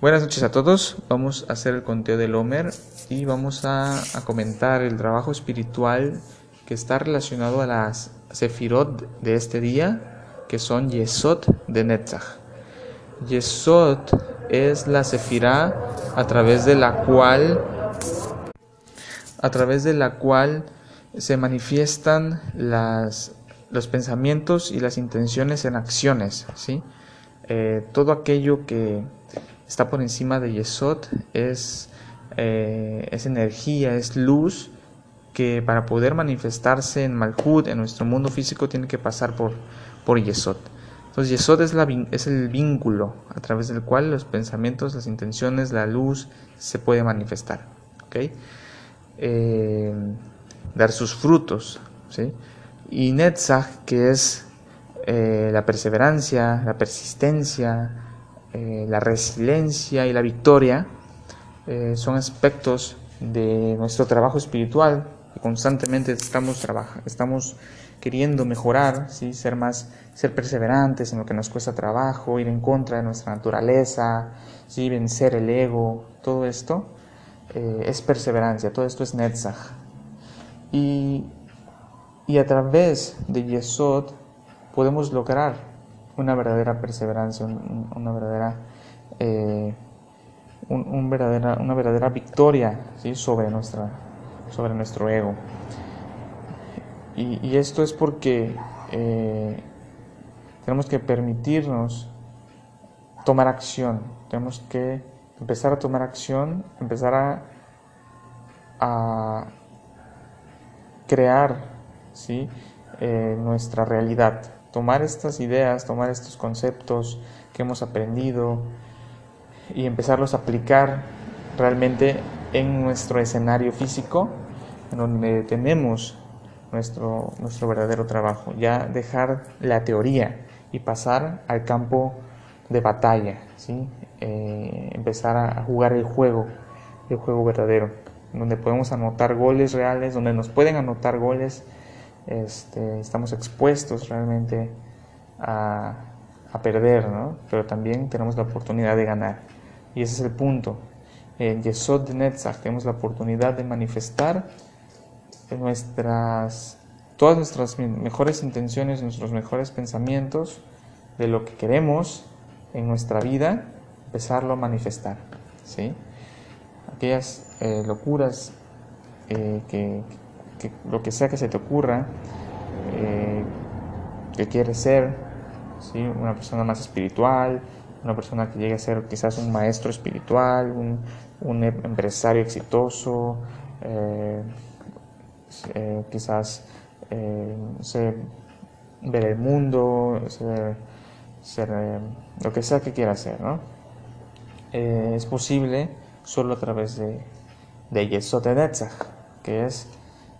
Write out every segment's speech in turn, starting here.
Buenas noches a todos. Vamos a hacer el conteo del Homer y vamos a, comentar el trabajo espiritual que está relacionado a las Sefirot de este día, que son Yesod de Netzach. Yesod es la Sefirá a través de la cual a través de la cual se manifiestan los pensamientos y las intenciones en acciones, ¿sí? Eh, todo aquello que está por encima de Yesod, es, eh, es energía, es luz que para poder manifestarse en Malhut, en nuestro mundo físico, tiene que pasar por, por Yesod. Entonces Yesod es, la, es el vínculo a través del cual los pensamientos, las intenciones, la luz se puede manifestar. ¿okay? Eh, dar sus frutos. ¿sí? Y Netzach, que es eh, la perseverancia, la persistencia, eh, la resiliencia y la victoria eh, son aspectos de nuestro trabajo espiritual que constantemente estamos, estamos queriendo mejorar, ¿sí? ser más, ser perseverantes en lo que nos cuesta trabajo, ir en contra de nuestra naturaleza, ¿sí? vencer el ego, todo esto es perseverancia, todo esto es Netzach. Y, y a través de Yesod podemos lograr una verdadera perseverancia, una verdadera, eh, verdadera, una verdadera victoria sobre, nuestra, sobre nuestro ego. Y, esto es porque eh, tenemos que permitirnos tomar acción, tenemos que empezar a tomar acción, empezar a, a crear ¿sí? Eh, nuestra realidad tomar estas ideas, tomar estos conceptos que hemos aprendido y empezarlos a aplicar realmente en nuestro escenario físico, en donde tenemos nuestro, nuestro verdadero trabajo. Ya dejar la teoría y pasar al campo de batalla, ¿sí? Eh, empezar a jugar el juego, el juego verdadero, donde podemos anotar goles reales, donde nos pueden anotar goles este, estamos expuestos realmente a, perder, ¿no? pero también tenemos la oportunidad de ganar. Y ese es el punto. En Yesod de Netzach tenemos la oportunidad de manifestar nuestras, todas nuestras mejores intenciones, nuestros mejores pensamientos de lo que queremos en nuestra vida, empezarlo a manifestar. ¿sí? Aquellas eh, locuras eh, que, lo que sea que se te ocurra, eh, que quieres ser, ¿sí? una persona más espiritual, una persona que llegue a ser quizás un maestro espiritual, un, un empresario exitoso, eh, eh, quizás ver el mundo, ser, lo que sea que quiera hacer, ¿no? es posible solo a través de, de Yesod que es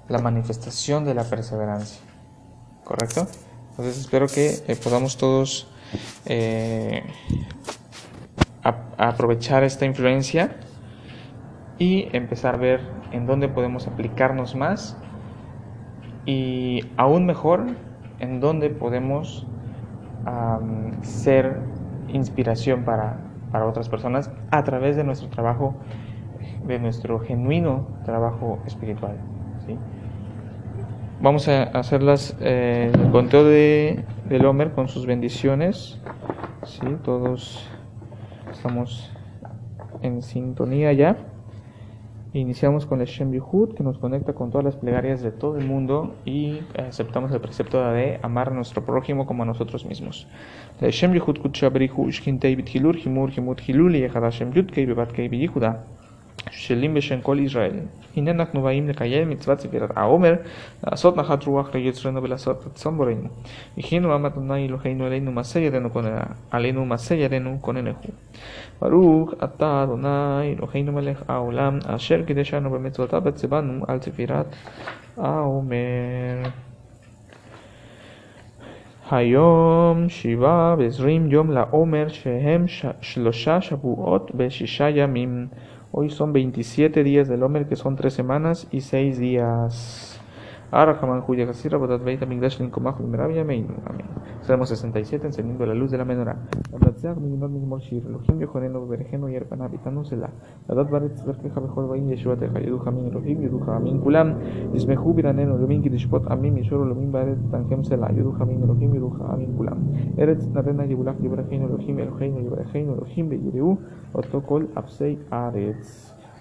la manifestación de la perseverancia. ¿Correcto? Entonces espero que eh, podamos todos eh, aprovechar esta influencia y empezar a ver en dónde podemos aplicarnos más y aún mejor en dónde podemos ser inspiración para, para otras personas a través de nuestro trabajo, de nuestro genuino trabajo espiritual. Vamos a hacerlas eh, el conteo de, del Homer con sus bendiciones. ¿sí? Todos estamos en sintonía ya. Iniciamos con el Shem Yehud, que nos conecta con todas las plegarias de todo el mundo y aceptamos el precepto de amar a nuestro prójimo como a nosotros mismos. Shem Yehud Kutshabrihu Ishkintei Bithilur Himur Himut Hiluli Echad Hashem Yudkei Bebatkei Biyihuda. שלים בשם כל ישראל. הנה אנחנו באים לקיים מצוות ספירת העומר, לעשות נחת רוח ליצרנו ולעשות רצון בורנו. הכינו עם אדוני אלוהינו עלינו מעשה ידינו כוננה, עלינו מעשה ידינו כוננהו. ברוך אתה אדוני אלוהינו מלך העולם, אשר קידשנו במצוותיו וציוונו על ספירת העומר. היום שבעה ועשרים יום לעומר שהם שלושה שבועות ושישה ימים. Hoy son 27 días del Homer, que son 3 semanas y 6 días. Salmo 67, encendiendo la luz de la menorá.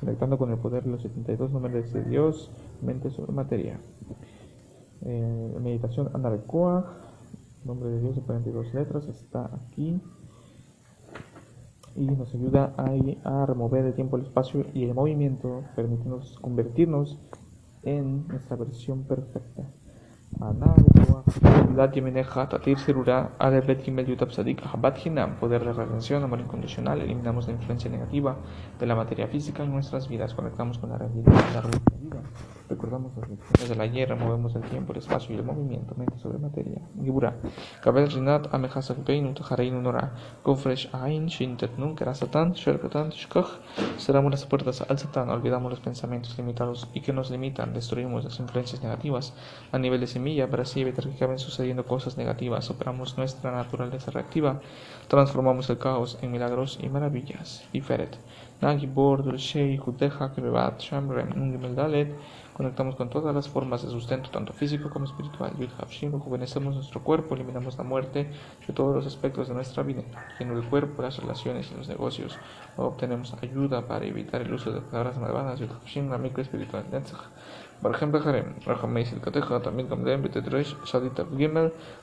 Conectando con el poder de los 72 nombres de Dios, mente sobre materia. Eh, meditación Anarekoa, nombre de Dios de 42 letras, está aquí y nos ayuda a, a, remover el tiempo, el espacio y el movimiento, permitiéndonos convertirnos en nuestra versión perfecta. Poder de redención, amor incondicional, eliminamos la influencia negativa de la materia física en nuestras vidas, conectamos con la realidad la vida Recordamos las lecciones de la hierra, movemos el tiempo, el espacio y el movimiento, mente sobre materia. Gibura. Kabel Rinat Amehasakbeinu Tahareinu Nora. Gofresh Ain Shintetnun Kerasatan Sherkatan Shkoch. Cerramos las puertas al Satán, olvidamos los pensamientos limitados y que nos limitan, destruimos las influencias negativas a nivel de semilla para así evitar que acaben sucediendo cosas negativas. Operamos nuestra naturaleza reactiva, transformamos el caos en milagros y maravillas. Y Feret. Nagibor Dulshei Huteja Kebebat Shamrem Ungimel Dalet. Conectamos con todas las formas de sustento, tanto físico como espiritual. rejuvenecemos nuestro cuerpo, eliminamos la muerte de todos los aspectos de nuestra vida, en el cuerpo, las relaciones y los negocios. Obtenemos ayuda para evitar el uso de palabras malvadas. la micro espiritual. Por ejemplo, también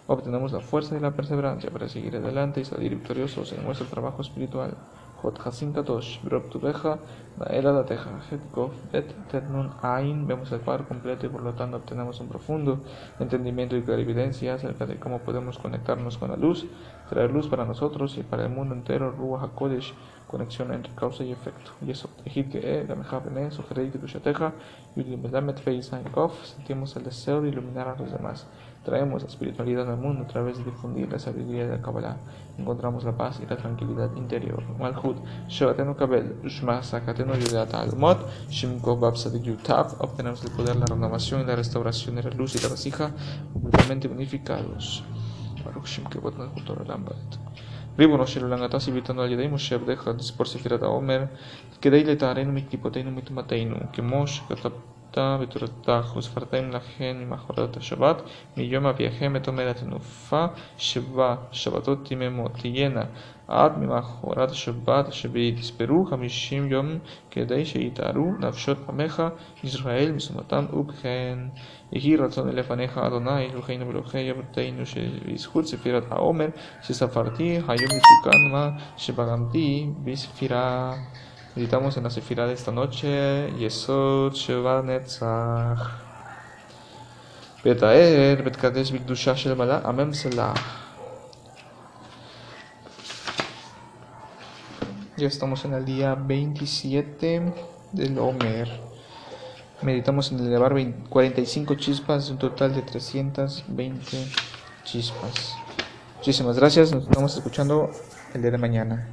obtenemos la fuerza y la perseverancia para seguir adelante y salir victoriosos en nuestro trabajo espiritual. Jotjasin Kadosh, Beja, Naela Dateja, Hetkov, Bet, Tetnun, Ain, vemos el cuadro completo y por lo tanto obtenemos un profundo entendimiento y clarividencia acerca de cómo podemos conectarnos con la luz, traer luz para nosotros y para el mundo entero, Ruach HaKodesh, conexión entre causa y efecto. Y eso, que sentimos el deseo de iluminar a los demás. Traemos la espiritualidad al mundo a través de difundir la sabiduría de la Kabbalah. Encontramos la paz y la tranquilidad interior. Malchut, Shevatenu Kabel, Shma Sakatenu Yudat Almot, Shimkov Babsadik Yutav, obtenemos el poder, la renovación y la restauración de la luz y la vasija completamente unificados. Baruch Shimkevot Malchutor Lambat. ריבונו של עולם, אתה סיביתנו על ידי משה עבדיך לספור ספירת העומר, כדי לטהרנו מקליפותינו ומטומאתנו, כמו שכתב בתורתך וספרתם לכן ממחרת השבת מיום אביכם את אומרת תנופה שבה שבתות תיממות תהיינה עד ממחרת השבת השביעית תספרו חמישים יום כדי שיתארו נפשות עמך ישראל משונאתם ובכן. יהי רצון לפניך אדוני אלוהינו ואלוהי אבותינו שבזכות ספירת העומר שספרתי היום מסוכן מה שבלמתי בספירה Meditamos en la Sefirah de esta noche. Yesod Sheva Netzach. Betaer Betkadesh Bigdusha Shel. Amem Selah. Ya estamos en el día 27 del Omer. Meditamos en elevar 45 chispas, un total de 320 chispas. Muchísimas gracias, nos estamos escuchando el día de mañana.